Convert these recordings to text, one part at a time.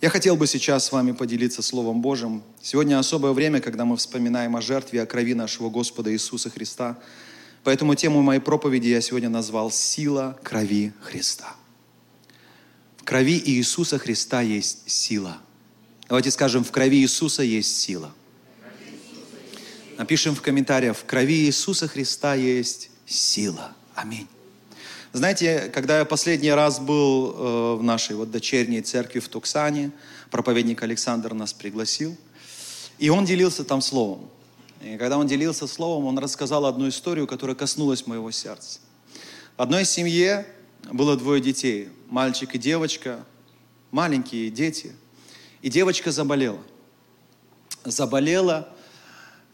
Я хотел бы сейчас с вами поделиться Словом Божьим. Сегодня особое время, когда мы вспоминаем о жертве, о крови нашего Господа Иисуса Христа. Поэтому тему моей проповеди я сегодня назвал «Сила крови Христа». В крови Иисуса Христа есть сила. Давайте скажем, в крови Иисуса есть сила. Напишем в комментариях, в крови Иисуса Христа есть сила. Аминь. Знаете, когда я последний раз был э, в нашей вот дочерней церкви в Туксане, проповедник Александр нас пригласил, и он делился там словом. И когда он делился словом, он рассказал одну историю, которая коснулась моего сердца. В одной семье было двое детей, мальчик и девочка, маленькие дети. И девочка заболела. Заболела,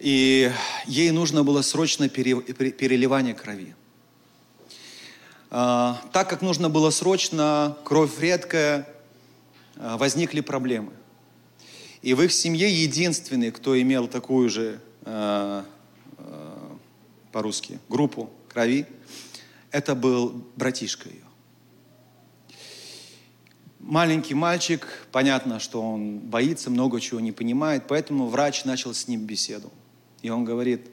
и ей нужно было срочно переливание крови. А, так как нужно было срочно, кровь редкая, а, возникли проблемы. И в их семье единственный, кто имел такую же, а, по-русски, группу крови, это был братишка ее. Маленький мальчик, понятно, что он боится, много чего не понимает, поэтому врач начал с ним беседу. И он говорит,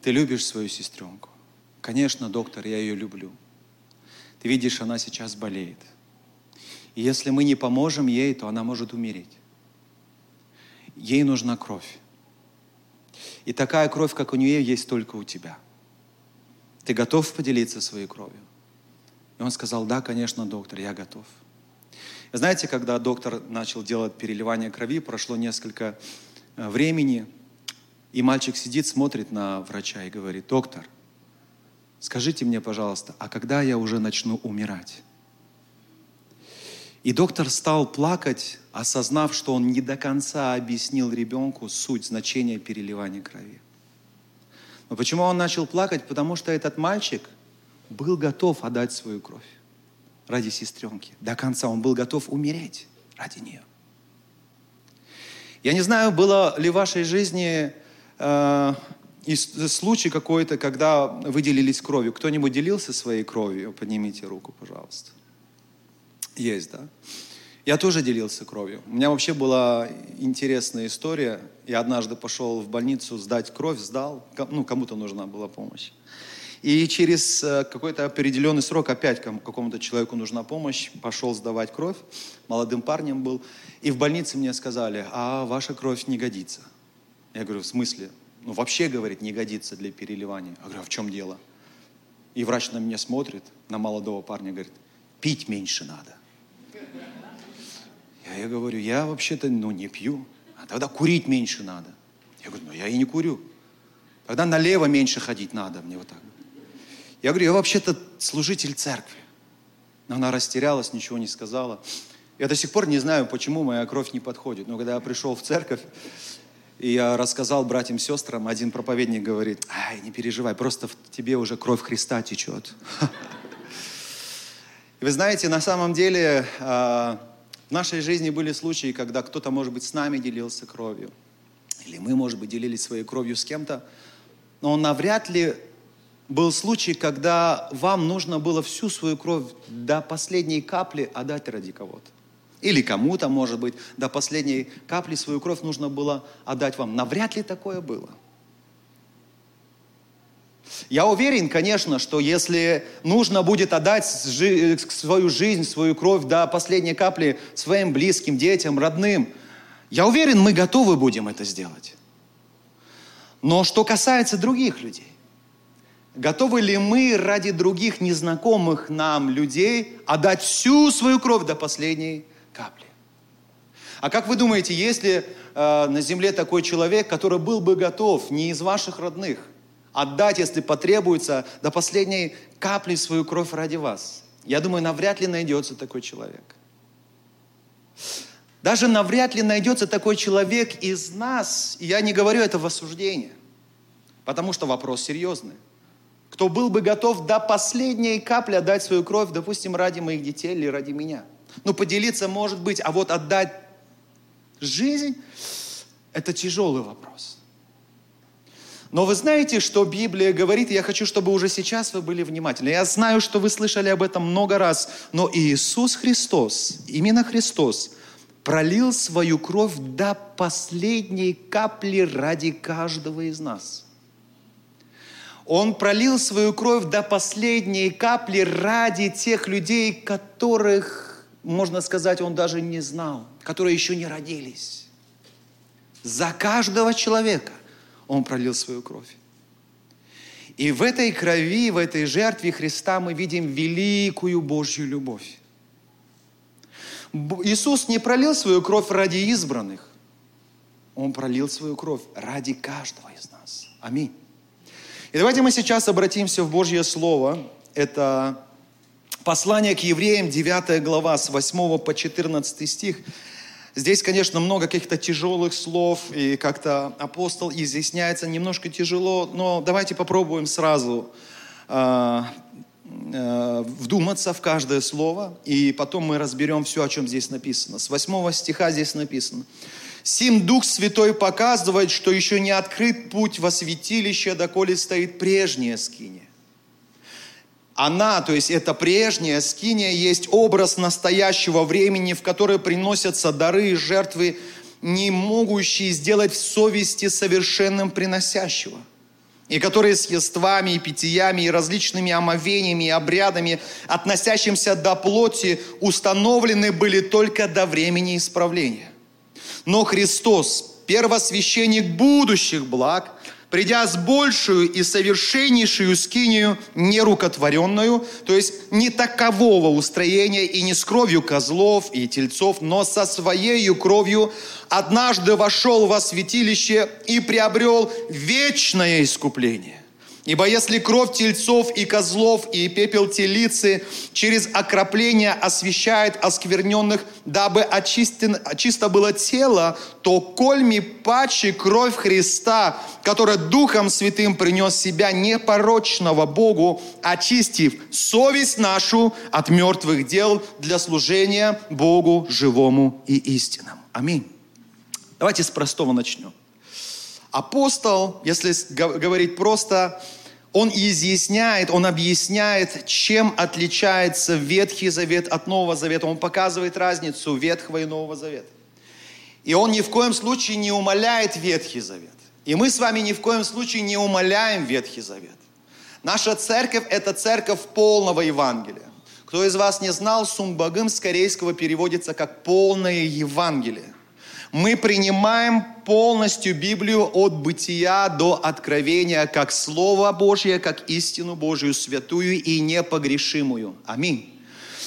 ты любишь свою сестренку? Конечно, доктор, я ее люблю. Ты видишь, она сейчас болеет. И если мы не поможем ей, то она может умереть. Ей нужна кровь. И такая кровь, как у нее, есть только у тебя. Ты готов поделиться своей кровью? И он сказал, да, конечно, доктор, я готов. И знаете, когда доктор начал делать переливание крови, прошло несколько э, времени, и мальчик сидит, смотрит на врача и говорит, доктор – скажите мне, пожалуйста, а когда я уже начну умирать? И доктор стал плакать, осознав, что он не до конца объяснил ребенку суть, значения переливания крови. Но почему он начал плакать? Потому что этот мальчик был готов отдать свою кровь ради сестренки. До конца он был готов умереть ради нее. Я не знаю, было ли в вашей жизни э, и случай какой-то, когда вы делились кровью. Кто-нибудь делился своей кровью? Поднимите руку, пожалуйста. Есть, да? Я тоже делился кровью. У меня вообще была интересная история. Я однажды пошел в больницу сдать кровь, сдал. Ну, кому-то нужна была помощь. И через э, какой-то определенный срок опять какому-то человеку нужна помощь. Пошел сдавать кровь. Молодым парнем был. И в больнице мне сказали, а ваша кровь не годится. Я говорю, в смысле? Ну, вообще, говорит, не годится для переливания. Я говорю, а в чем дело? И врач на меня смотрит, на молодого парня, говорит, пить меньше надо. Я, я говорю, я вообще-то, ну, не пью. А тогда курить меньше надо. Я говорю, ну, я и не курю. Тогда налево меньше ходить надо мне вот так. Я говорю, я вообще-то служитель церкви. Она растерялась, ничего не сказала. Я до сих пор не знаю, почему моя кровь не подходит. Но когда я пришел в церковь, и я рассказал братьям, сестрам, один проповедник говорит, ай, не переживай, просто в тебе уже кровь Христа течет. И вы знаете, на самом деле а, в нашей жизни были случаи, когда кто-то, может быть, с нами делился кровью, или мы, может быть, делились своей кровью с кем-то, но навряд ли был случай, когда вам нужно было всю свою кровь до последней капли отдать ради кого-то. Или кому-то, может быть, до последней капли свою кровь нужно было отдать вам. Навряд ли такое было. Я уверен, конечно, что если нужно будет отдать свою жизнь, свою кровь до последней капли своим близким, детям, родным, я уверен, мы готовы будем это сделать. Но что касается других людей, готовы ли мы ради других незнакомых нам людей отдать всю свою кровь до последней капли. А как вы думаете, есть ли э, на земле такой человек, который был бы готов не из ваших родных отдать, если потребуется, до последней капли свою кровь ради вас? Я думаю, навряд ли найдется такой человек. Даже навряд ли найдется такой человек из нас, и я не говорю это в осуждение, потому что вопрос серьезный. Кто был бы готов до последней капли отдать свою кровь, допустим, ради моих детей или ради меня – ну, поделиться может быть, а вот отдать жизнь – это тяжелый вопрос. Но вы знаете, что Библия говорит, я хочу, чтобы уже сейчас вы были внимательны. Я знаю, что вы слышали об этом много раз, но Иисус Христос, именно Христос, пролил свою кровь до последней капли ради каждого из нас. Он пролил свою кровь до последней капли ради тех людей, которых, можно сказать, он даже не знал, которые еще не родились. За каждого человека он пролил свою кровь. И в этой крови, в этой жертве Христа мы видим великую Божью любовь. Иисус не пролил свою кровь ради избранных. Он пролил свою кровь ради каждого из нас. Аминь. И давайте мы сейчас обратимся в Божье Слово. Это послание к евреям, 9 глава, с 8 по 14 стих. Здесь, конечно, много каких-то тяжелых слов, и как-то апостол изъясняется немножко тяжело, но давайте попробуем сразу э, э, вдуматься в каждое слово, и потом мы разберем все, о чем здесь написано. С 8 стиха здесь написано. «Сим Дух Святой показывает, что еще не открыт путь во святилище, доколе стоит прежняя скиния она, то есть это прежняя скиния, есть образ настоящего времени, в которое приносятся дары и жертвы, не могущие сделать в совести совершенным приносящего и которые с ествами и питьями и различными омовениями и обрядами, относящимся до плоти, установлены были только до времени исправления. Но Христос, первосвященник будущих благ, придя с большую и совершеннейшую скинию, нерукотворенную, то есть не такового устроения и не с кровью козлов и тельцов, но со своей кровью, однажды вошел во святилище и приобрел вечное искупление Ибо если кровь тельцов и козлов и пепел телицы через окропление освещает оскверненных, дабы очистен, чисто было тело, то кольми паче кровь Христа, которая Духом Святым принес себя непорочного Богу, очистив совесть нашу от мертвых дел для служения Богу живому и истинному. Аминь. Давайте с простого начнем. Апостол, если говорить просто, он изъясняет, он объясняет, чем отличается Ветхий Завет от Нового Завета. Он показывает разницу Ветхого и Нового Завета. И он ни в коем случае не умаляет Ветхий Завет. И мы с вами ни в коем случае не умаляем Ветхий Завет. Наша церковь – это церковь полного Евангелия. Кто из вас не знал, Сумбагым с корейского переводится как «полное Евангелие». Мы принимаем полностью Библию от бытия до откровения, как Слово Божье, как истину Божию, святую и непогрешимую. Аминь.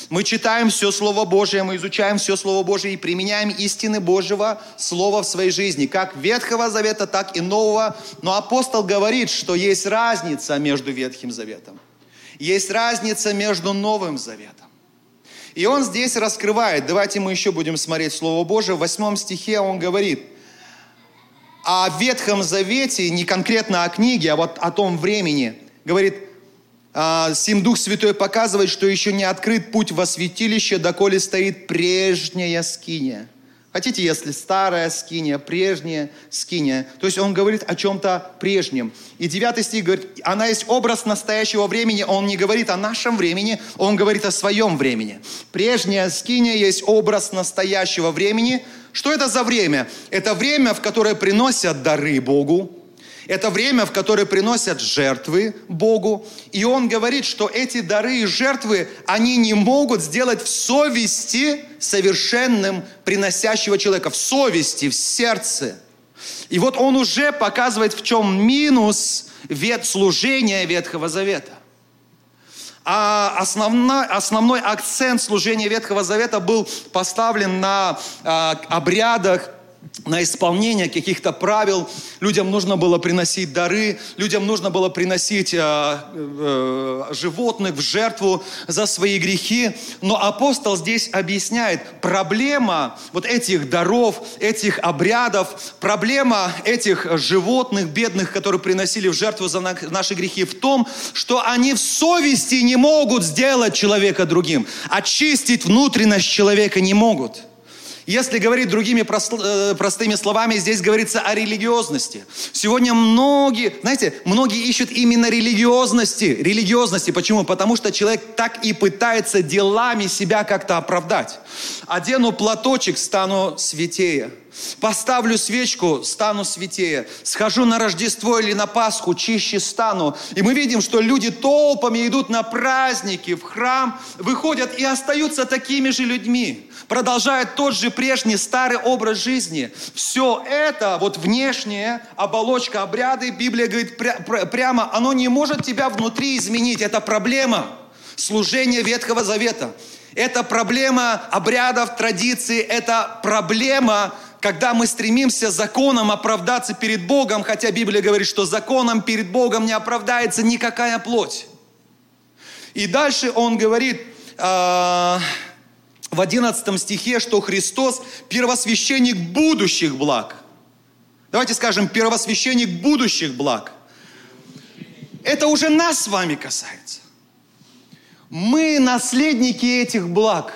Мы читаем все Слово Божие, мы изучаем все Слово Божие и применяем истины Божьего Слова в своей жизни, как Ветхого Завета, так и Нового. Но апостол говорит, что есть разница между Ветхим Заветом. Есть разница между Новым Заветом. И он здесь раскрывает, давайте мы еще будем смотреть Слово Божие, в восьмом стихе он говорит о Ветхом Завете, не конкретно о книге, а вот о том времени. Говорит, «А, Сим Дух Святой показывает, что еще не открыт путь во святилище, доколе стоит прежняя скиния. Хотите, если старая скиния, прежняя скиния. То есть он говорит о чем-то прежнем. И девятый стих говорит, она есть образ настоящего времени. Он не говорит о нашем времени, он говорит о своем времени. Прежняя скиния есть образ настоящего времени. Что это за время? Это время, в которое приносят дары Богу, это время, в которое приносят жертвы Богу. И он говорит, что эти дары и жертвы, они не могут сделать в совести совершенным приносящего человека. В совести, в сердце. И вот он уже показывает, в чем минус вет служения Ветхого Завета. А основной, основной акцент служения Ветхого Завета был поставлен на а, обрядах, на исполнение каких-то правил. Людям нужно было приносить дары, людям нужно было приносить э, э, животных в жертву за свои грехи. Но апостол здесь объясняет, проблема вот этих даров, этих обрядов, проблема этих животных бедных, которые приносили в жертву за наши грехи в том, что они в совести не могут сделать человека другим, очистить внутренность человека не могут – Если говорить другими э, простыми словами, здесь говорится о религиозности. Сегодня многие, знаете, многие ищут именно религиозности. Религиозности. Почему? Потому что человек так и пытается делами себя как-то оправдать. Одену платочек, стану святее. Поставлю свечку, стану святее. Схожу на Рождество или на Пасху, чище стану. И мы видим, что люди толпами идут на праздники, в храм, выходят и остаются такими же людьми. Продолжают тот же прежний старый образ жизни. Все это, вот внешняя оболочка, обряды, Библия говорит пря- прямо, оно не может тебя внутри изменить. Это проблема служения Ветхого Завета. Это проблема обрядов, традиций, это проблема когда мы стремимся законом оправдаться перед Богом, хотя Библия говорит, что законом перед Богом не оправдается никакая плоть. И дальше он говорит э, в 11 стихе, что Христос первосвященник будущих благ. Давайте скажем, первосвященник будущих благ. Это уже нас с вами касается. Мы наследники этих благ,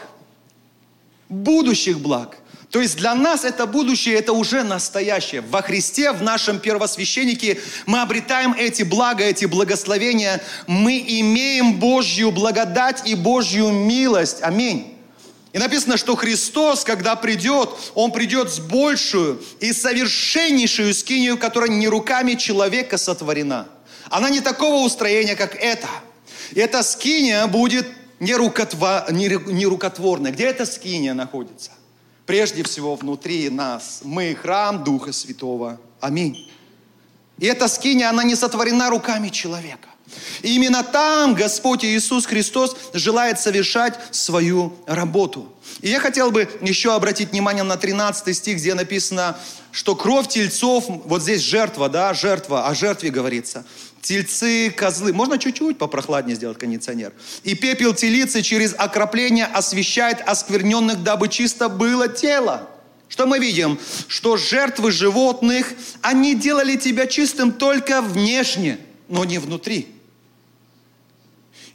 будущих благ – то есть для нас это будущее, это уже настоящее. Во Христе, в нашем первосвященнике мы обретаем эти блага, эти благословения. Мы имеем Божью благодать и Божью милость. Аминь. И написано, что Христос, когда придет, Он придет с большую и совершеннейшую скинию, которая не руками человека сотворена. Она не такого устроения, как эта. И эта скиния будет не, рукотва, не, не рукотворная. Где эта скиния находится? Прежде всего внутри нас. Мы храм Духа Святого. Аминь. И эта скиния, она не сотворена руками человека. И именно там Господь Иисус Христос желает совершать свою работу. И я хотел бы еще обратить внимание на 13 стих, где написано, что кровь тельцов, вот здесь жертва, да, жертва, о жертве говорится, тельцы, козлы. Можно чуть-чуть попрохладнее сделать кондиционер. И пепел телицы через окропление освещает оскверненных, дабы чисто было тело. Что мы видим? Что жертвы животных, они делали тебя чистым только внешне, но не внутри.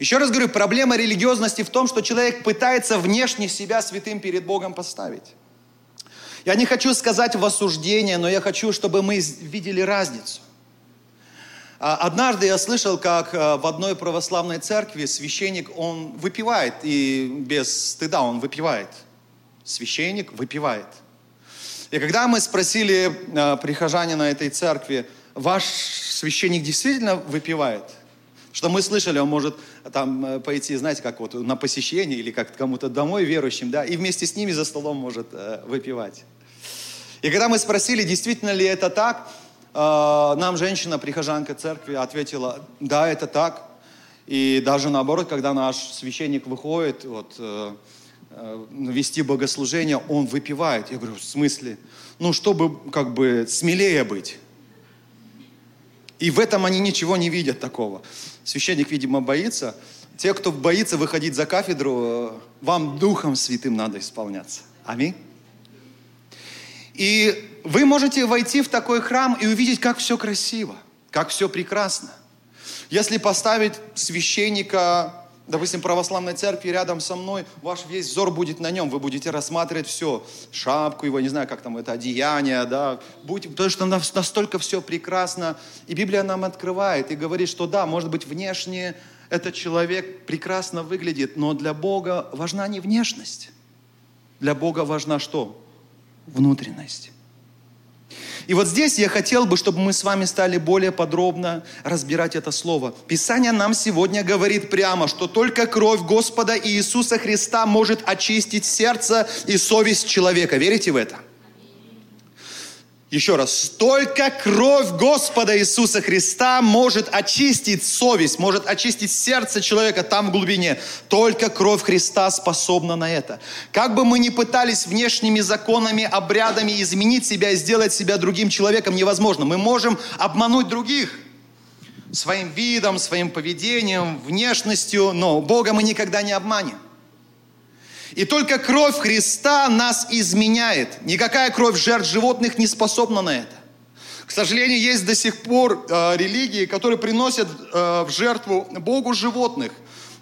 Еще раз говорю, проблема религиозности в том, что человек пытается внешне себя святым перед Богом поставить. Я не хочу сказать в осуждение, но я хочу, чтобы мы видели разницу. А, однажды я слышал, как а, в одной православной церкви священник, он выпивает, и без стыда он выпивает. Священник выпивает. И когда мы спросили а, прихожанина этой церкви, ваш священник действительно выпивает? Что мы слышали, он может там э, пойти, знаете, как вот на посещение или как кому-то домой верующим, да, и вместе с ними за столом может э, выпивать. И когда мы спросили, действительно ли это так, а, нам женщина, прихожанка церкви, ответила, да, это так. И даже наоборот, когда наш священник выходит вот, э, э, вести богослужение, он выпивает. Я говорю, в смысле? Ну, чтобы как бы смелее быть. И в этом они ничего не видят такого. Священник, видимо, боится. Те, кто боится выходить за кафедру, э, вам Духом Святым надо исполняться. Аминь. И вы можете войти в такой храм и увидеть, как все красиво, как все прекрасно. Если поставить священника, допустим, православной церкви рядом со мной, ваш весь взор будет на нем, вы будете рассматривать все, шапку его, не знаю, как там это, одеяние, да, будь, потому что настолько все прекрасно. И Библия нам открывает и говорит, что да, может быть, внешне этот человек прекрасно выглядит, но для Бога важна не внешность. Для Бога важна что? Внутренность. И вот здесь я хотел бы, чтобы мы с вами стали более подробно разбирать это слово. Писание нам сегодня говорит прямо, что только кровь Господа Иисуса Христа может очистить сердце и совесть человека. Верите в это? Еще раз, только кровь Господа Иисуса Христа может очистить совесть, может очистить сердце человека там в глубине. Только кровь Христа способна на это. Как бы мы ни пытались внешними законами, обрядами изменить себя и сделать себя другим человеком, невозможно. Мы можем обмануть других своим видом, своим поведением, внешностью, но Бога мы никогда не обманем. И только кровь Христа нас изменяет. Никакая кровь жертв животных не способна на это. К сожалению, есть до сих пор э, религии, которые приносят э, в жертву Богу животных.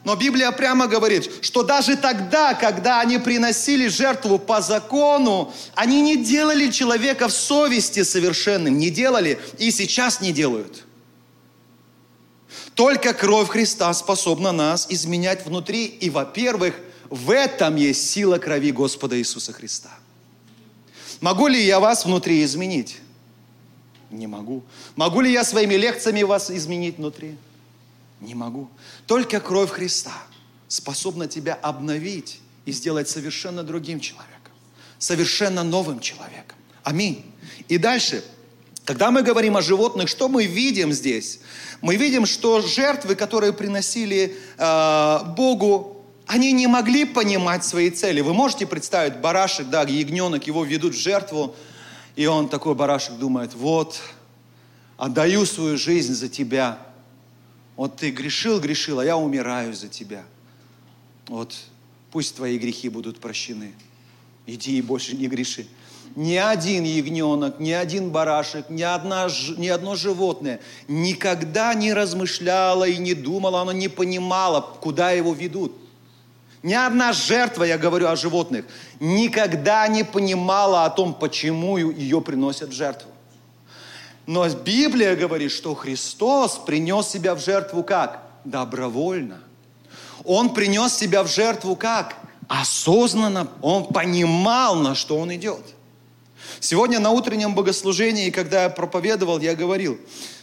Но Библия прямо говорит, что даже тогда, когда они приносили жертву по закону, они не делали человека в совести совершенным, не делали и сейчас не делают. Только кровь Христа способна нас изменять внутри. И, во-первых, в этом есть сила крови Господа Иисуса Христа. Могу ли я вас внутри изменить? Не могу. Могу ли я своими лекциями вас изменить внутри? Не могу. Только кровь Христа способна тебя обновить и сделать совершенно другим человеком. Совершенно новым человеком. Аминь. И дальше, когда мы говорим о животных, что мы видим здесь? мы видим, что жертвы, которые приносили э, Богу, они не могли понимать свои цели. Вы можете представить барашек, да, ягненок, его ведут в жертву, и он такой барашек думает, вот, отдаю свою жизнь за тебя. Вот ты грешил, грешил, а я умираю за тебя. Вот пусть твои грехи будут прощены. Иди и больше не греши ни один ягненок, ни один барашек, ни, одна, ни одно животное никогда не размышляло и не думало, оно не понимало, куда его ведут. Ни одна жертва, я говорю о животных, никогда не понимала о том, почему ее приносят в жертву. Но Библия говорит, что Христос принес себя в жертву как? Добровольно. Он принес себя в жертву как? Осознанно. Он понимал, на что он идет. Сегодня на утреннем богослужении, когда я проповедовал, я говорил,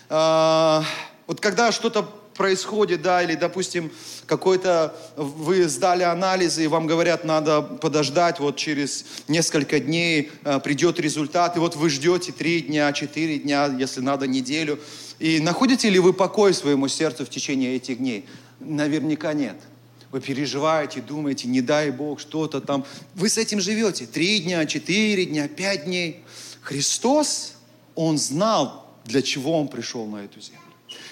э, вот когда что-то происходит, да, или, допустим, какой-то, вы сдали анализы, и вам говорят, надо подождать, вот через несколько дней э, придет результат, и вот вы ждете три дня, четыре дня, если надо, неделю. И находите ли вы покой своему сердцу в течение этих дней? Наверняка нет. Вы переживаете, думаете, не дай Бог, что-то там. Вы с этим живете. Три дня, четыре дня, пять дней. Христос, Он знал, для чего Он пришел на эту землю.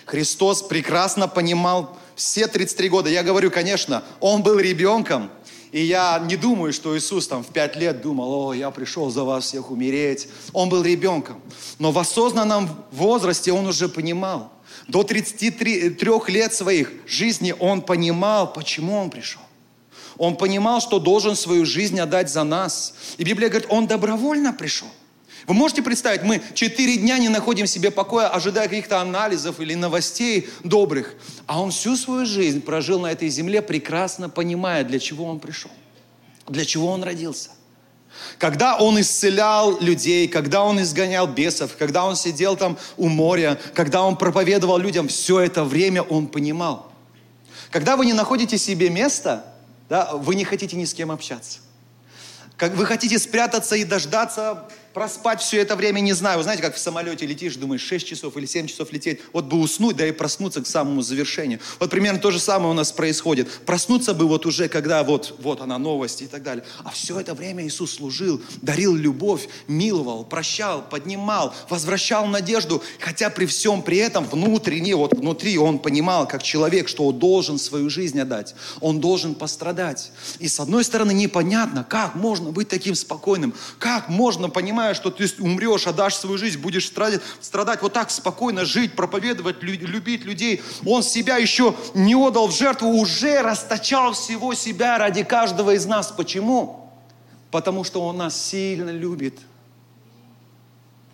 Христос прекрасно понимал все 33 года. Я говорю, конечно, Он был ребенком, и я не думаю, что Иисус там в пять лет думал, о, я пришел за вас всех умереть. Он был ребенком. Но в осознанном возрасте он уже понимал, до 33 лет своих жизни он понимал, почему он пришел. Он понимал, что должен свою жизнь отдать за нас. И Библия говорит, он добровольно пришел. Вы можете представить, мы четыре дня не находим себе покоя, ожидая каких-то анализов или новостей добрых. А он всю свою жизнь прожил на этой земле, прекрасно понимая, для чего он пришел, для чего он родился – когда он исцелял людей, когда он изгонял бесов, когда он сидел там у моря, когда он проповедовал людям, все это время он понимал. Когда вы не находите себе места, да, вы не хотите ни с кем общаться. Как вы хотите спрятаться и дождаться проспать все это время, не знаю. Вы знаете, как в самолете летишь, думаешь, 6 часов или 7 часов лететь. Вот бы уснуть, да и проснуться к самому завершению. Вот примерно то же самое у нас происходит. Проснуться бы вот уже, когда вот, вот она новость и так далее. А все это время Иисус служил, дарил любовь, миловал, прощал, поднимал, возвращал надежду. Хотя при всем при этом внутренне, вот внутри он понимал, как человек, что он должен свою жизнь отдать. Он должен пострадать. И с одной стороны непонятно, как можно быть таким спокойным, как можно понимать, понимая, что ты умрешь, отдашь свою жизнь, будешь страдать, страдать вот так спокойно жить, проповедовать, любить людей. Он себя еще не отдал в жертву, уже расточал всего себя ради каждого из нас. Почему? Потому что Он нас сильно любит.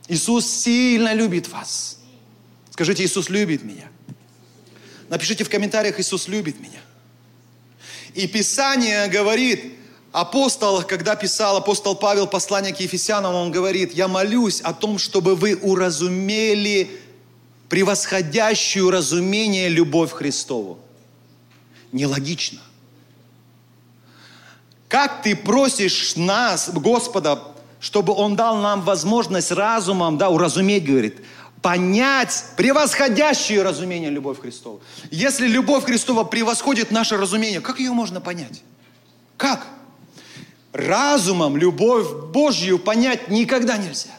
Иисус сильно любит вас. Скажите, Иисус любит меня. Напишите в комментариях, Иисус любит меня. И Писание говорит, Апостол, когда писал апостол Павел послание к Ефесянам, он говорит, я молюсь о том, чтобы вы уразумели превосходящую разумение любовь Христову. Нелогично. Как ты просишь нас, Господа, чтобы Он дал нам возможность разумом, да, уразуметь, говорит, понять превосходящее разумение любовь Христова. Если любовь Христова превосходит наше разумение, как ее можно понять? Как? Разумом любовь Божью понять никогда нельзя.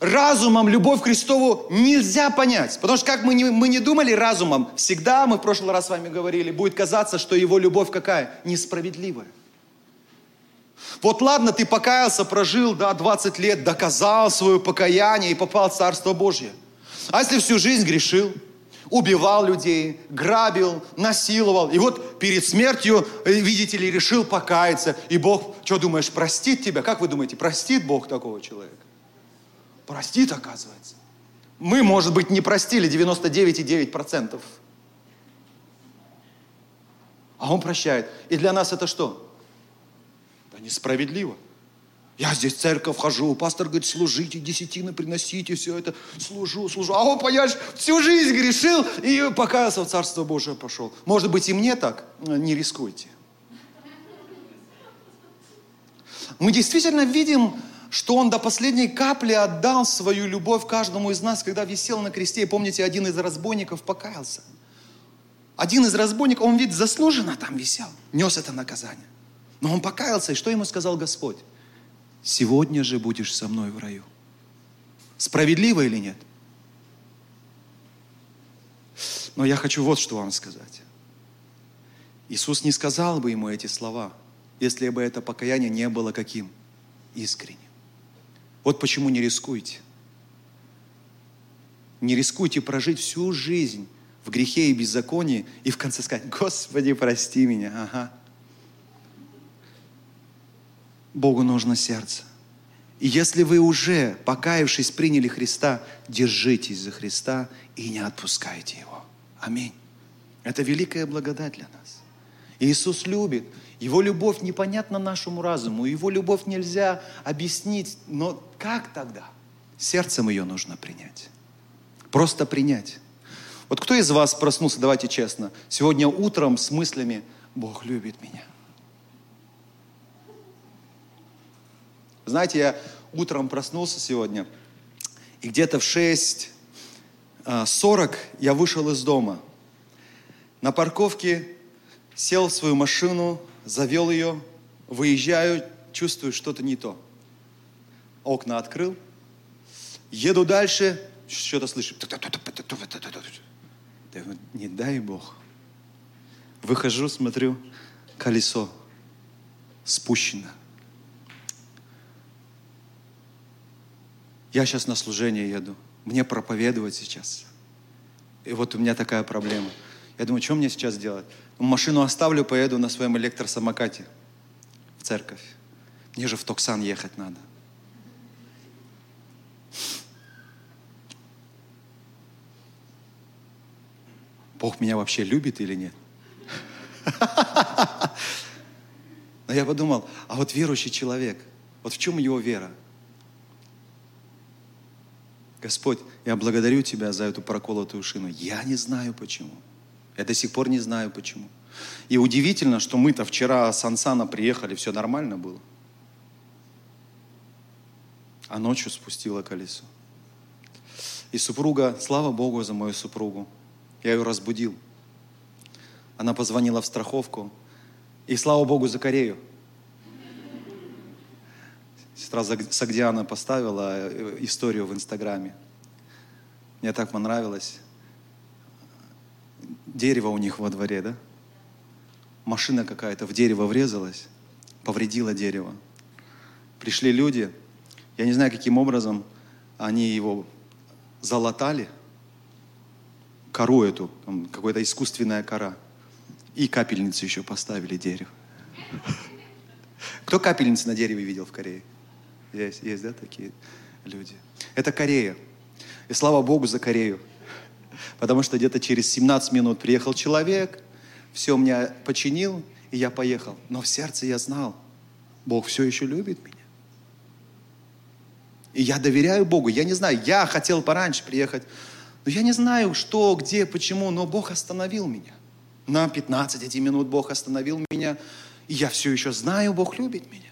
Разумом любовь Христову нельзя понять. Потому что как мы не, мы не думали разумом, всегда, мы в прошлый раз с вами говорили, будет казаться, что его любовь какая? Несправедливая. Вот ладно, ты покаялся, прожил, да, 20 лет, доказал свое покаяние и попал в Царство Божье. А если всю жизнь грешил, убивал людей, грабил, насиловал. И вот перед смертью, э, видите ли, решил покаяться. И Бог, что думаешь, простит тебя? Как вы думаете, простит Бог такого человека? Простит, оказывается. Мы, может быть, не простили 99,9%. А Он прощает. И для нас это что? Да несправедливо. Я здесь в церковь хожу, пастор говорит, служите, десятины приносите, все это, служу, служу. А он, понимаешь, всю жизнь грешил и покаялся в Царство Божие пошел. Может быть, и мне так? Не рискуйте. Мы действительно видим, что Он до последней капли отдал свою любовь каждому из нас, когда висел на кресте. И помните, один из разбойников покаялся. Один из разбойников, он ведь заслуженно там висел, нес это наказание. Но он покаялся, и что ему сказал Господь? Сегодня же будешь со мной в раю. Справедливо или нет? Но я хочу вот что вам сказать. Иисус не сказал бы ему эти слова, если бы это покаяние не было каким? Искренним. Вот почему не рискуйте. Не рискуйте прожить всю жизнь в грехе и беззаконии и в конце сказать, Господи, прости меня. Ага. Богу нужно сердце. И если вы уже, покаявшись, приняли Христа, держитесь за Христа и не отпускайте Его. Аминь. Это великая благодать для нас. Иисус любит. Его любовь непонятна нашему разуму. Его любовь нельзя объяснить. Но как тогда? Сердцем ее нужно принять. Просто принять. Вот кто из вас проснулся, давайте честно, сегодня утром с мыслями «Бог любит меня». Знаете, я утром проснулся сегодня, и где-то в 6.40 а, я вышел из дома. На парковке сел в свою машину, завел ее, выезжаю, чувствую что-то не то. Окна открыл, еду дальше, что-то слышу. Не дай Бог. Выхожу, смотрю, колесо спущено. Я сейчас на служение еду. Мне проповедовать сейчас. И вот у меня такая проблема. Я думаю, что мне сейчас делать? Машину оставлю, поеду на своем электросамокате в церковь. Мне же в Токсан ехать надо. Бог меня вообще любит или нет? Но я подумал, а вот верующий человек, вот в чем его вера? Господь, я благодарю Тебя за эту проколотую шину. Я не знаю почему. Я до сих пор не знаю почему. И удивительно, что мы-то вчера с Ансана приехали, все нормально было. А ночью спустила колесо. И супруга, слава Богу за мою супругу, я ее разбудил. Она позвонила в страховку. И слава Богу за Корею. Сестра Сагдиана поставила э, историю в Инстаграме. Мне так понравилось. Дерево у них во дворе, да? Машина какая-то в дерево врезалась, повредила дерево. Пришли люди, я не знаю, каким образом они его залатали, кору эту, какая-то искусственная кора. И капельницу еще поставили дерево. Кто капельницы на дереве видел в Корее? Есть, есть, да, такие люди. Это Корея. И слава Богу за Корею. Потому что где-то через 17 минут приехал человек, все меня починил, и я поехал. Но в сердце я знал, Бог все еще любит меня. И я доверяю Богу. Я не знаю, я хотел пораньше приехать, но я не знаю, что, где, почему, но Бог остановил меня. На 15 эти минут Бог остановил меня, и я все еще знаю, Бог любит меня.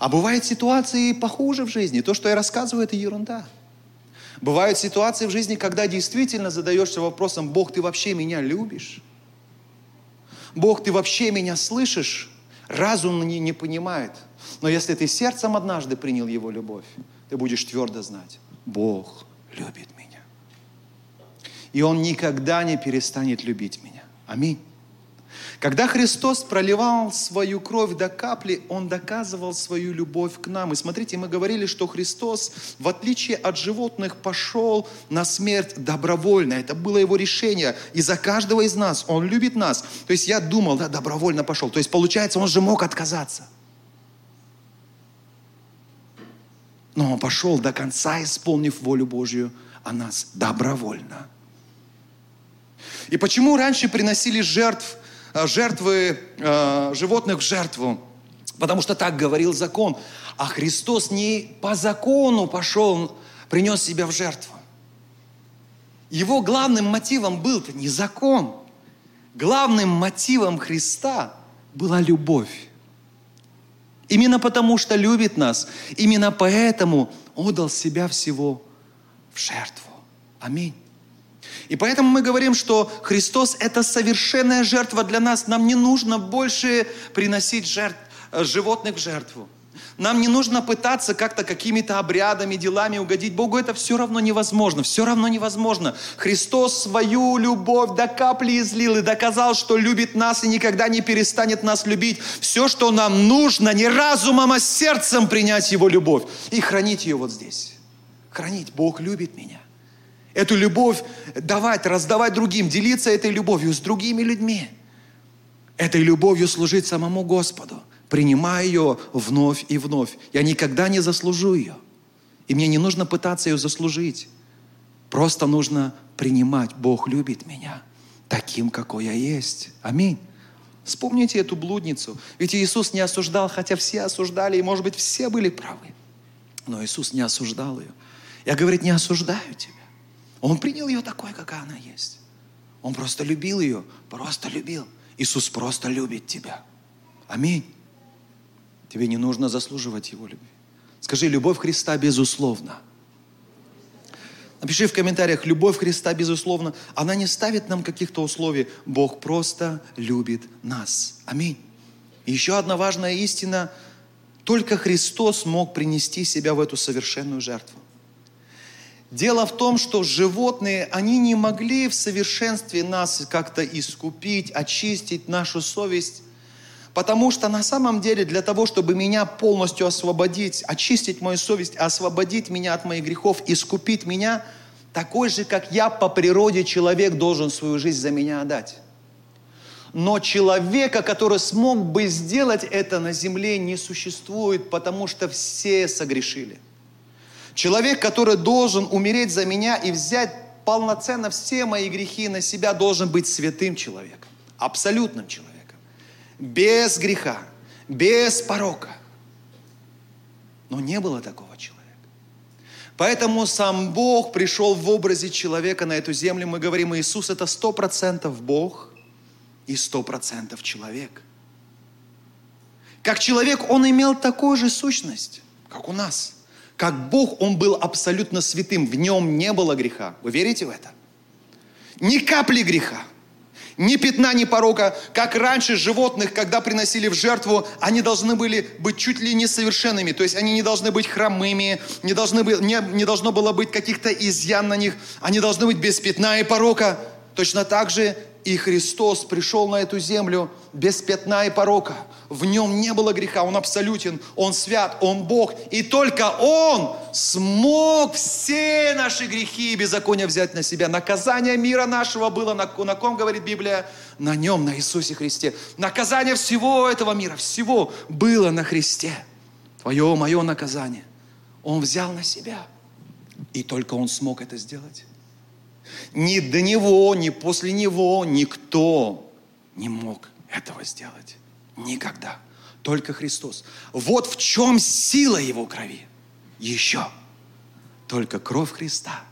А бывают ситуации похуже в жизни. То, что я рассказываю, это ерунда. Бывают ситуации в жизни, когда действительно задаешься вопросом, Бог, ты вообще меня любишь? Бог, ты вообще меня слышишь? Разум не, не понимает. Но если ты сердцем однажды принял Его любовь, ты будешь твердо знать, Бог любит меня. И Он никогда не перестанет любить меня. Аминь. Когда Христос проливал свою кровь до капли, Он доказывал свою любовь к нам. И смотрите, мы говорили, что Христос, в отличие от животных, пошел на смерть добровольно. Это было Его решение. И за каждого из нас Он любит нас. То есть я думал, да, добровольно пошел. То есть получается, Он же мог отказаться. Но Он пошел до конца, исполнив волю Божью о нас добровольно. И почему раньше приносили жертв жертвы э, животных в жертву, потому что так говорил закон. А Христос не по закону пошел, принес себя в жертву. Его главным мотивом был не закон. Главным мотивом Христа была любовь. Именно потому, что любит нас, именно поэтому отдал себя всего в жертву. Аминь. И поэтому мы говорим, что Христос – это совершенная жертва для нас. Нам не нужно больше приносить жертв, э, животных в жертву. Нам не нужно пытаться как-то какими-то обрядами, делами угодить Богу. Это все равно невозможно. Все равно невозможно. Христос свою любовь до капли излил и доказал, что любит нас и никогда не перестанет нас любить. Все, что нам нужно, не разумом, а сердцем принять Его любовь и хранить ее вот здесь. Хранить. Бог любит меня. Эту любовь давать, раздавать другим, делиться этой любовью с другими людьми. Этой любовью служить самому Господу, принимая ее вновь и вновь. Я никогда не заслужу ее. И мне не нужно пытаться ее заслужить. Просто нужно принимать. Бог любит меня таким, какой я есть. Аминь. Вспомните эту блудницу. Ведь Иисус не осуждал, хотя все осуждали, и, может быть, все были правы. Но Иисус не осуждал ее. Я, говорит, не осуждаю тебя. Он принял ее такой, какая она есть. Он просто любил ее, просто любил. Иисус просто любит тебя. Аминь. Тебе не нужно заслуживать Его любви. Скажи, любовь Христа безусловна. Напиши в комментариях, любовь Христа безусловно. Она не ставит нам каких-то условий. Бог просто любит нас. Аминь. И еще одна важная истина. Только Христос мог принести себя в эту совершенную жертву. Дело в том, что животные, они не могли в совершенстве нас как-то искупить, очистить нашу совесть, потому что на самом деле для того, чтобы меня полностью освободить, очистить мою совесть, освободить меня от моих грехов, искупить меня, такой же, как я по природе человек должен свою жизнь за меня отдать. Но человека, который смог бы сделать это на земле, не существует, потому что все согрешили – Человек, который должен умереть за меня и взять полноценно все мои грехи на себя, должен быть святым человеком, абсолютным человеком, без греха, без порока. Но не было такого человека. Поэтому сам Бог пришел в образе человека на эту землю. Мы говорим, Иисус это сто процентов Бог и сто процентов человек. Как человек Он имел такую же сущность, как у нас – как Бог, Он был абсолютно святым, в Нем не было греха. Вы верите в это? Ни капли греха. Ни пятна, ни порока. Как раньше животных, когда приносили в жертву, они должны были быть чуть ли не совершенными. То есть они не должны быть хромыми, не, должны быть, не, не должно было быть каких-то изъян на них. Они должны быть без пятна и порока. Точно так же и Христос пришел на эту землю без пятна и порока. В нем не было греха, он абсолютен, он свят, он Бог. И только он смог все наши грехи и беззакония взять на себя. Наказание мира нашего было на, на ком, говорит Библия? На нем, на Иисусе Христе. Наказание всего этого мира, всего было на Христе. Твое, мое наказание. Он взял на себя. И только он смог это сделать. Ни до него, ни после него никто не мог этого сделать. Никогда. Только Христос. Вот в чем сила Его крови. Еще. Только кровь Христа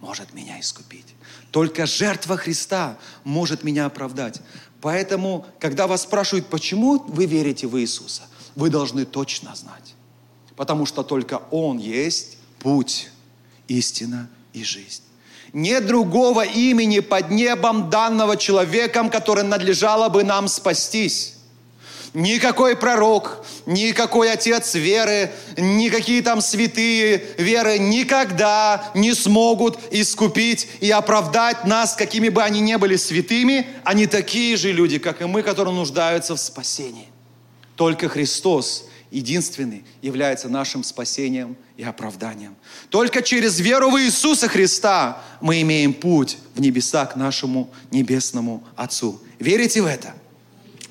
может меня искупить. Только жертва Христа может меня оправдать. Поэтому, когда вас спрашивают, почему вы верите в Иисуса, вы должны точно знать. Потому что только Он есть путь, истина и жизнь. Нет другого имени под небом данного человеком, которое надлежало бы нам спастись. Никакой пророк, никакой отец веры, никакие там святые веры никогда не смогут искупить и оправдать нас, какими бы они ни были святыми. Они такие же люди, как и мы, которые нуждаются в спасении. Только Христос единственный является нашим спасением и оправданием. Только через веру в Иисуса Христа мы имеем путь в небеса к нашему небесному Отцу. Верите в это?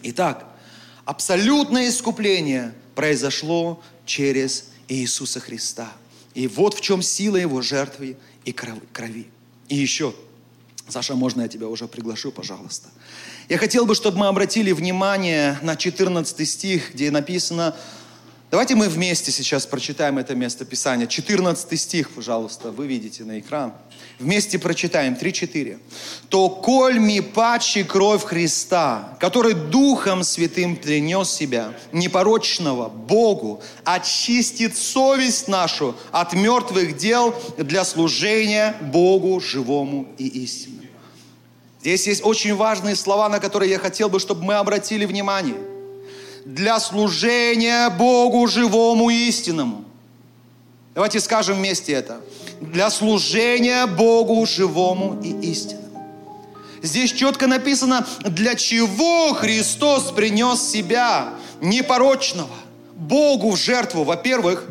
Итак, абсолютное искупление произошло через Иисуса Христа. И вот в чем сила Его жертвы и крови. И еще, Саша, можно я тебя уже приглашу, пожалуйста? Я хотел бы, чтобы мы обратили внимание на 14 стих, где написано, Давайте мы вместе сейчас прочитаем это место Писания. 14 стих, пожалуйста, вы видите на экран. Вместе прочитаем 3-4. «То коль ми пачи кровь Христа, который Духом Святым принес себя, непорочного Богу, очистит совесть нашу от мертвых дел для служения Богу живому и истинному». Здесь есть очень важные слова, на которые я хотел бы, чтобы мы обратили внимание – для служения Богу живому истинному. Давайте скажем вместе это. Для служения Богу живому и истинному. Здесь четко написано, для чего Христос принес себя непорочного Богу в жертву, во-первых,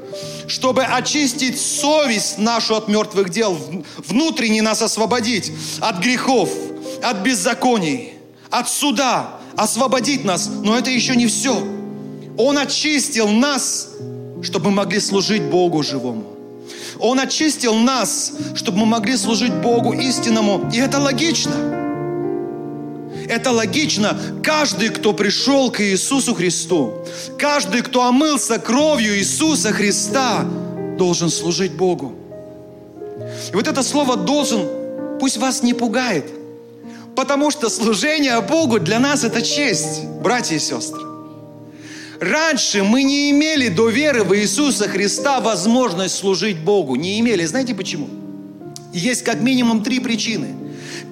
чтобы очистить совесть нашу от мертвых дел, внутренне нас освободить от грехов, от беззаконий, от суда, освободить нас. Но это еще не все. Он очистил нас, чтобы мы могли служить Богу живому. Он очистил нас, чтобы мы могли служить Богу истинному. И это логично. Это логично. Каждый, кто пришел к Иисусу Христу, каждый, кто омылся кровью Иисуса Христа, должен служить Богу. И вот это слово «должен» пусть вас не пугает – Потому что служение Богу для нас это честь, братья и сестры. Раньше мы не имели до веры в Иисуса Христа возможность служить Богу. Не имели. Знаете почему? Есть как минимум три причины.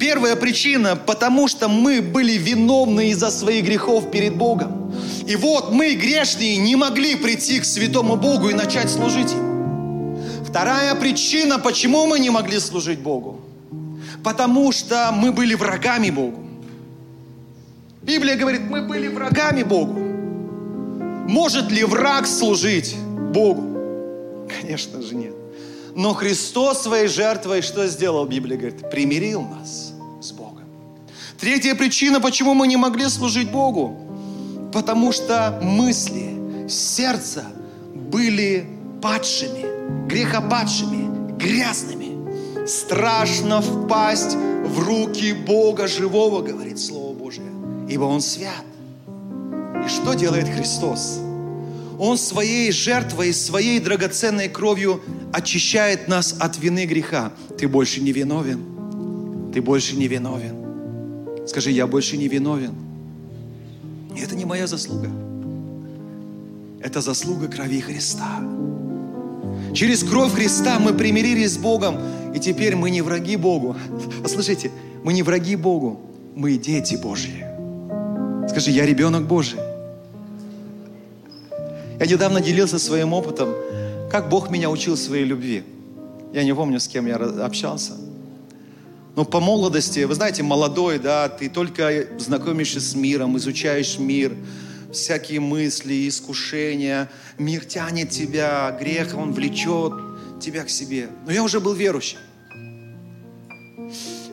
Первая причина, потому что мы были виновны из-за своих грехов перед Богом. И вот мы, грешные, не могли прийти к святому Богу и начать служить Ему. Вторая причина, почему мы не могли служить Богу, потому что мы были врагами Богу. Библия говорит, мы были врагами Богу. Может ли враг служить Богу? Конечно же нет. Но Христос своей жертвой что сделал, Библия говорит? Примирил нас с Богом. Третья причина, почему мы не могли служить Богу. Потому что мысли, сердце были падшими, грехопадшими, грязными. Страшно впасть в руки Бога живого, говорит Слово Божие, ибо Он свят. И что делает Христос? Он своей жертвой, своей драгоценной кровью очищает нас от вины греха. Ты больше не виновен. Ты больше не виновен. Скажи, я больше не виновен. И это не моя заслуга. Это заслуга крови Христа. Через кровь Христа мы примирились с Богом, и теперь мы не враги Богу. Послушайте, мы не враги Богу, мы дети Божьи. Скажи, я ребенок Божий. Я недавно делился своим опытом, как Бог меня учил своей любви. Я не помню, с кем я общался. Но по молодости, вы знаете, молодой, да, ты только знакомишься с миром, изучаешь мир, всякие мысли, искушения. Мир тянет тебя, грех, он влечет тебя к себе. Но я уже был верующим.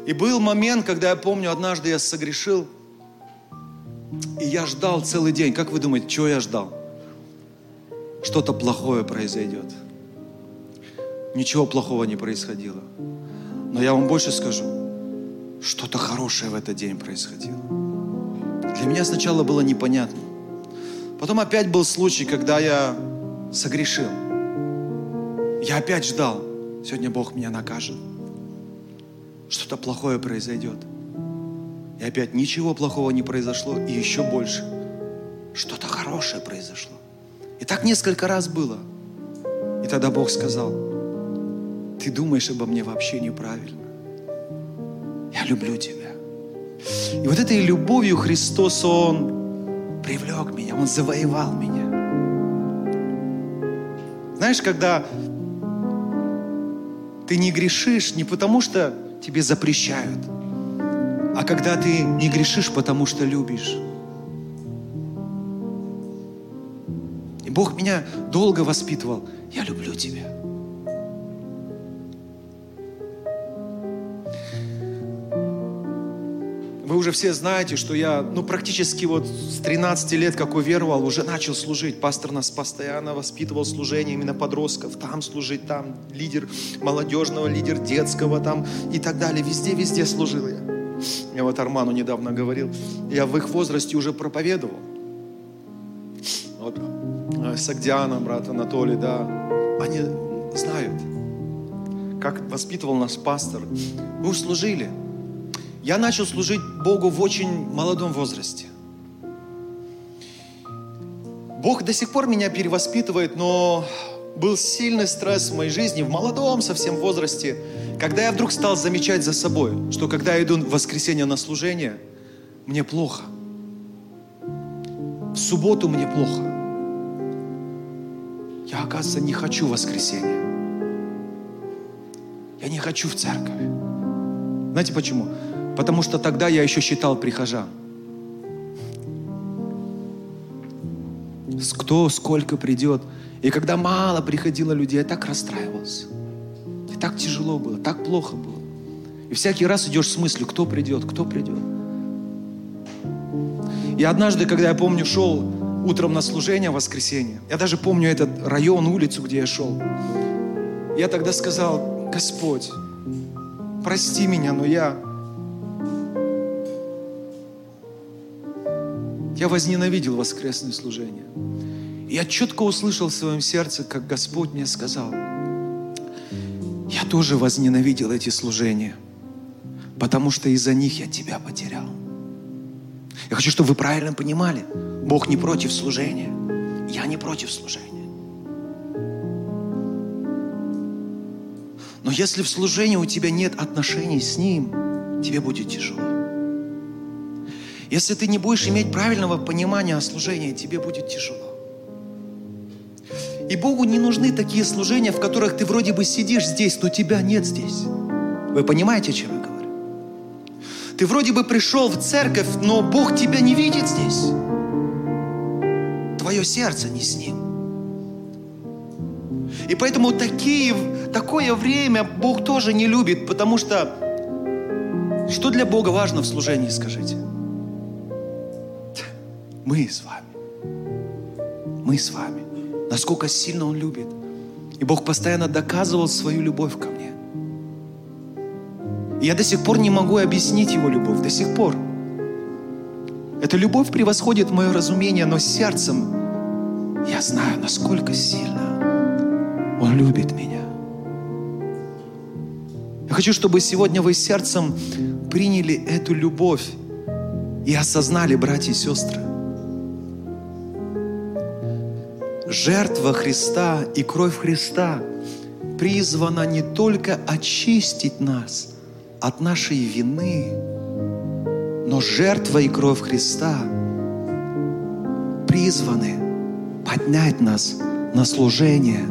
И был момент, когда я помню, однажды я согрешил, и я ждал целый день. Как вы думаете, чего я ждал? Что-то плохое произойдет. Ничего плохого не происходило. Но я вам больше скажу, что-то хорошее в этот день происходило. Для меня сначала было непонятно. Потом опять был случай, когда я согрешил. Я опять ждал. Сегодня Бог меня накажет. Что-то плохое произойдет. И опять ничего плохого не произошло, и еще больше. Что-то хорошее произошло. И так несколько раз было. И тогда Бог сказал, ты думаешь обо мне вообще неправильно. Я люблю тебя. И вот этой любовью Христос, Он привлек меня, Он завоевал меня. Знаешь, когда ты не грешишь не потому, что тебе запрещают, а когда ты не грешишь, потому что любишь. И Бог меня долго воспитывал. Я люблю тебя. Уже все знаете, что я, ну, практически вот с 13 лет, как уверовал, уже начал служить. Пастор нас постоянно воспитывал служение именно подростков. Там служить, там лидер молодежного, лидер детского, там и так далее. Везде-везде служил я. Я вот Арману недавно говорил, я в их возрасте уже проповедовал. Вот э, Сагдиана, брат Анатолий, да, они знают, как воспитывал нас пастор. Мы уж служили. Я начал служить Богу в очень молодом возрасте. Бог до сих пор меня перевоспитывает, но был сильный стресс в моей жизни, в молодом совсем возрасте, когда я вдруг стал замечать за собой, что когда я иду в воскресенье на служение, мне плохо. В субботу мне плохо. Я, оказывается, не хочу воскресенье. Я не хочу в церковь. Знаете почему? Потому что тогда я еще считал прихожан. Кто сколько придет. И когда мало приходило людей, я так расстраивался. И так тяжело было, так плохо было. И всякий раз идешь с мыслью, кто придет, кто придет. И однажды, когда я помню, шел утром на служение в воскресенье, я даже помню этот район, улицу, где я шел. Я тогда сказал, Господь, прости меня, но я Я возненавидел воскресное служение. И я четко услышал в своем сердце, как Господь мне сказал, я тоже возненавидел эти служения, потому что из-за них я тебя потерял. Я хочу, чтобы вы правильно понимали, Бог не против служения, я не против служения. Но если в служении у тебя нет отношений с Ним, тебе будет тяжело. Если ты не будешь иметь правильного понимания о служении, тебе будет тяжело. И Богу не нужны такие служения, в которых ты вроде бы сидишь здесь, но тебя нет здесь. Вы понимаете, о чем я говорю? Ты вроде бы пришел в церковь, но Бог тебя не видит здесь. Твое сердце не с Ним. И поэтому такие, такое время Бог тоже не любит, потому что что для Бога важно в служении, скажите? Мы с вами. Мы с вами. Насколько сильно Он любит. И Бог постоянно доказывал свою любовь ко мне. И я до сих пор не могу объяснить Его любовь. До сих пор. Эта любовь превосходит мое разумение, но сердцем я знаю, насколько сильно Он любит меня. Я хочу, чтобы сегодня вы сердцем приняли эту любовь и осознали, братья и сестры, Жертва Христа и кровь Христа призвана не только очистить нас от нашей вины, но жертва и кровь Христа призваны поднять нас на служение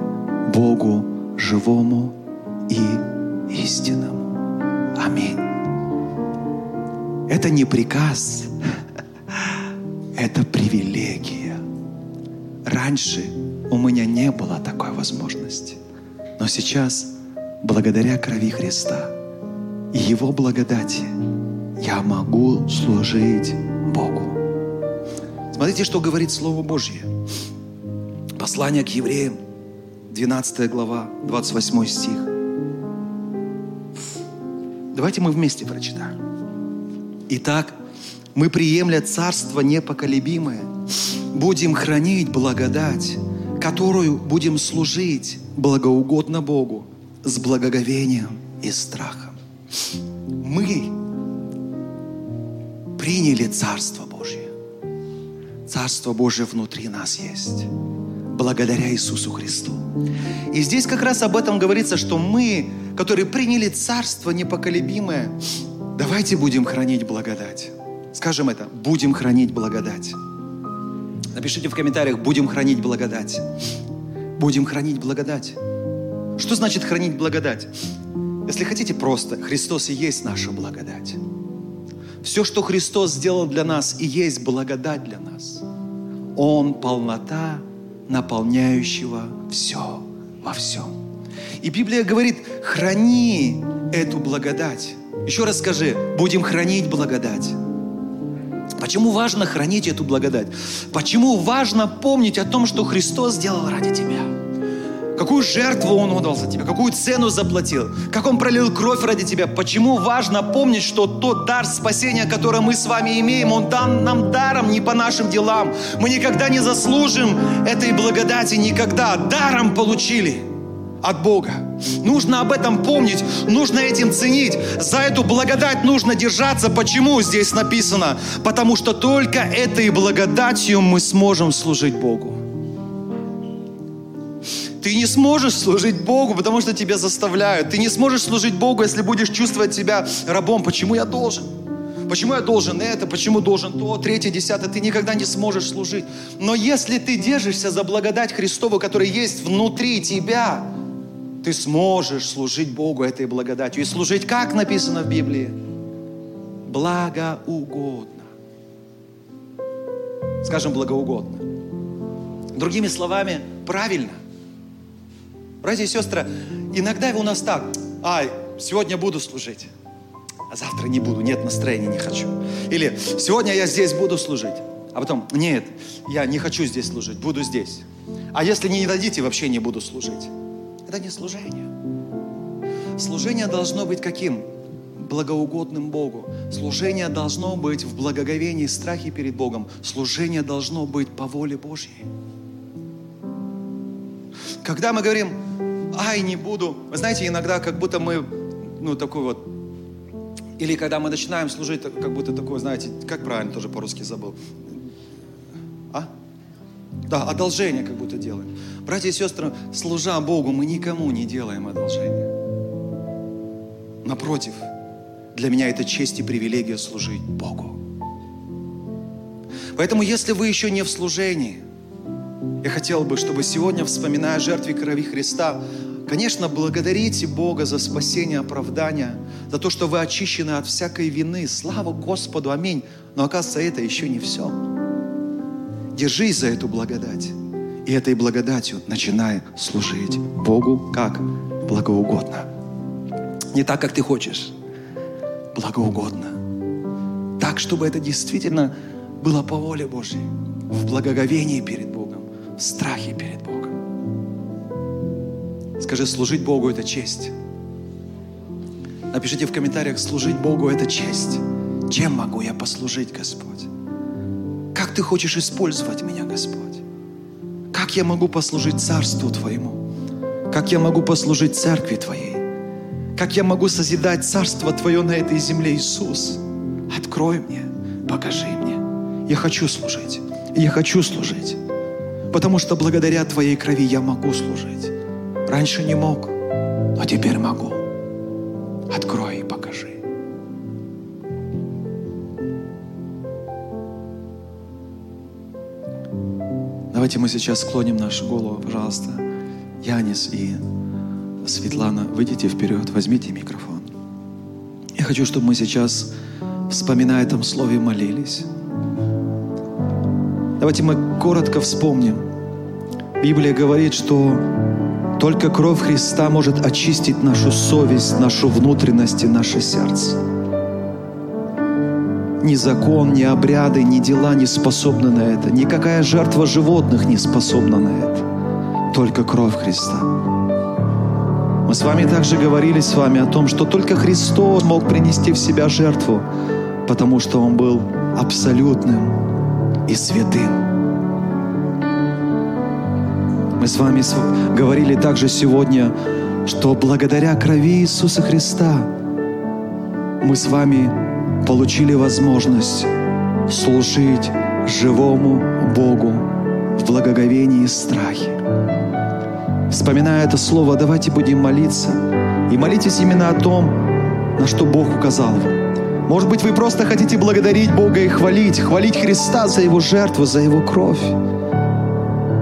Богу живому и истинному. Аминь. Это не приказ, это привилегия. Раньше у меня не было такой возможности. Но сейчас, благодаря крови Христа и Его благодати, я могу служить Богу. Смотрите, что говорит Слово Божье. Послание к евреям, 12 глава, 28 стих. Давайте мы вместе прочитаем. Итак, мы приемля царство непоколебимое – будем хранить благодать, которую будем служить благоугодно Богу с благоговением и страхом. Мы приняли Царство Божье. Царство Божье внутри нас есть, благодаря Иисусу Христу. И здесь как раз об этом говорится, что мы, которые приняли Царство непоколебимое, давайте будем хранить благодать. Скажем это, будем хранить благодать. Напишите в комментариях, будем хранить благодать. Будем хранить благодать. Что значит хранить благодать? Если хотите просто, Христос и есть наша благодать. Все, что Христос сделал для нас, и есть благодать для нас. Он полнота наполняющего все во всем. И Библия говорит, храни эту благодать. Еще раз скажи, будем хранить благодать. Почему важно хранить эту благодать? Почему важно помнить о том, что Христос сделал ради тебя? Какую жертву Он отдал за тебя? Какую цену заплатил? Как Он пролил кровь ради тебя? Почему важно помнить, что тот дар спасения, который мы с вами имеем, Он дан нам даром, не по нашим делам. Мы никогда не заслужим этой благодати, никогда. Даром получили от Бога. Нужно об этом помнить, нужно этим ценить. За эту благодать нужно держаться. Почему здесь написано? Потому что только этой благодатью мы сможем служить Богу. Ты не сможешь служить Богу, потому что тебя заставляют. Ты не сможешь служить Богу, если будешь чувствовать себя рабом. Почему я должен? Почему я должен это? Почему должен то? Третье, десятое. Ты никогда не сможешь служить. Но если ты держишься за благодать Христову, которая есть внутри тебя, ты сможешь служить Богу этой благодатью. И служить, как написано в Библии? Благоугодно. Скажем, благоугодно. Другими словами, правильно – Братья и сестры, иногда у нас так, ай, сегодня буду служить, а завтра не буду, нет настроения, не хочу. Или сегодня я здесь буду служить, а потом, нет, я не хочу здесь служить, буду здесь. А если не дадите, вообще не буду служить. Это не служение. Служение должно быть каким? Благоугодным Богу. Служение должно быть в благоговении, страхе перед Богом. Служение должно быть по воле Божьей. Когда мы говорим, ай, не буду. Вы знаете, иногда как будто мы, ну, такой вот, или когда мы начинаем служить, как будто такое, знаете, как правильно, тоже по-русски забыл. А? Да, одолжение как будто делаем. Братья и сестры, служа Богу, мы никому не делаем одолжение. Напротив, для меня это честь и привилегия служить Богу. Поэтому, если вы еще не в служении, я хотел бы, чтобы сегодня, вспоминая о жертве крови Христа, конечно, благодарите Бога за спасение, оправдание, за то, что вы очищены от всякой вины. Слава Господу, аминь. Но оказывается, это еще не все. Держись за эту благодать. И этой благодатью начинай служить Богу как благоугодно. Не так, как ты хочешь, благоугодно. Так, чтобы это действительно было по воле Божьей, в благоговении перед в страхе перед Богом. Скажи, служить Богу – это честь. Напишите в комментариях, служить Богу – это честь. Чем могу я послужить, Господь? Ты хочешь использовать меня, Господь? Как я могу послужить Царству Твоему? Как я могу послужить Церкви Твоей? Как я могу созидать Царство Твое на этой земле, Иисус? Открой мне, покажи мне. Я хочу служить. Я хочу служить. Потому что благодаря Твоей крови я могу служить. Раньше не мог, но теперь могу. Открой и покажи. Давайте мы сейчас склоним нашу голову, пожалуйста. Янис и Светлана, выйдите вперед, возьмите микрофон. Я хочу, чтобы мы сейчас, вспоминая этом слове, молились. Давайте мы коротко вспомним. Библия говорит, что только кровь Христа может очистить нашу совесть, нашу внутренность и наше сердце. Ни закон, ни обряды, ни дела не способны на это. Никакая жертва животных не способна на это. Только кровь Христа. Мы с вами также говорили с вами о том, что только Христос мог принести в себя жертву, потому что Он был абсолютным и святым. Мы с вами говорили также сегодня, что благодаря крови Иисуса Христа мы с вами получили возможность служить живому Богу в благоговении и страхе. Вспоминая это слово, давайте будем молиться. И молитесь именно о том, на что Бог указал вам. Может быть, вы просто хотите благодарить Бога и хвалить, хвалить Христа за Его жертву, за Его кровь.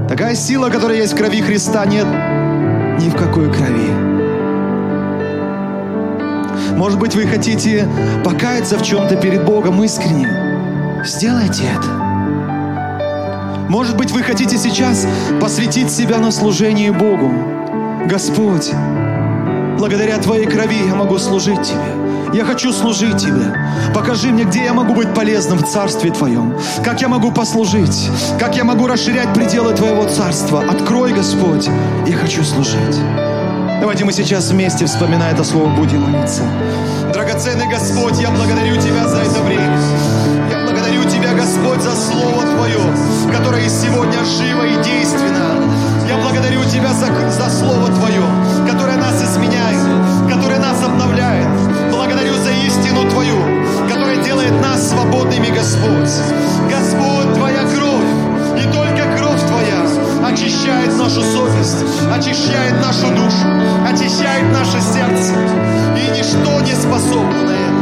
Такая сила, которая есть в крови Христа, нет ни в какой крови. Может быть, вы хотите покаяться в чем-то перед Богом искренне. Сделайте это. Может быть, вы хотите сейчас посвятить себя на служение Богу. Господь, благодаря Твоей крови я могу служить Тебе. Я хочу служить Тебе. Покажи мне, где я могу быть полезным в Царстве Твоем. Как я могу послужить. Как я могу расширять пределы Твоего Царства. Открой, Господь. Я хочу служить. Давайте мы сейчас вместе, вспоминая это слово, будем молиться. Драгоценный Господь, я благодарю Тебя за это время. Я благодарю Тебя, Господь, за Слово Твое, которое сегодня живо и действенно. Я благодарю Тебя за, за Слово Твое, которое нас изменяет, которое нас обновляет. Благодарю за истину Твою, которая делает нас свободными, Господь. Господь, Твоя кровь, очищает нашу совесть, очищает нашу душу, очищает наше сердце. И ничто не способно на это.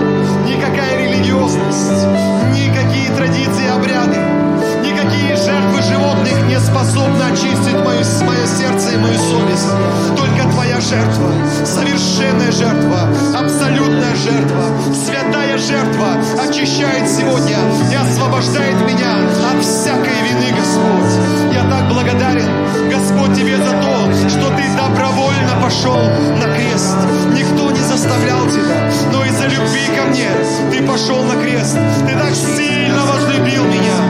Никакая религиозность, никакие традиции, обряды, никакие жертвы животных не способны очистить мое, мое сердце и мою совесть. Только Твоя жертва, совершенная жертва, абсолютная жертва, святая жертва очищает сегодня и освобождает меня от всякой вины, Господь. Я так благодарен, Господь, Тебе за то, что Ты добровольно пошел на крест. Никто не заставлял Тебя, но из-за любви ко мне Ты пошел на крест. Ты так сильно возлюбил меня,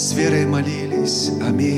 с верой молились. Аминь.